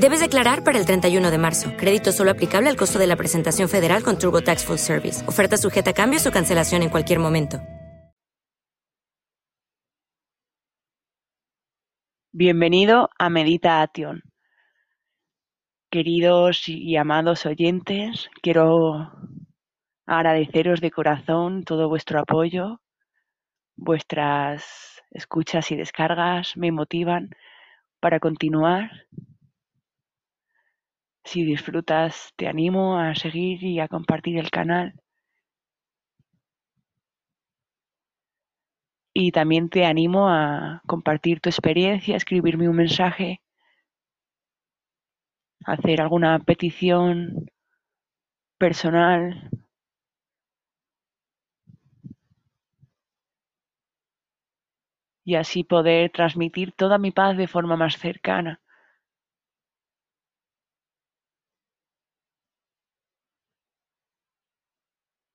Debes declarar para el 31 de marzo. Crédito solo aplicable al costo de la presentación federal con TurboTax Full Service. Oferta sujeta a cambios o cancelación en cualquier momento. Bienvenido a Meditación. Queridos y amados oyentes, quiero agradeceros de corazón todo vuestro apoyo, vuestras escuchas y descargas me motivan para continuar. Si disfrutas, te animo a seguir y a compartir el canal. Y también te animo a compartir tu experiencia, escribirme un mensaje, hacer alguna petición personal. Y así poder transmitir toda mi paz de forma más cercana.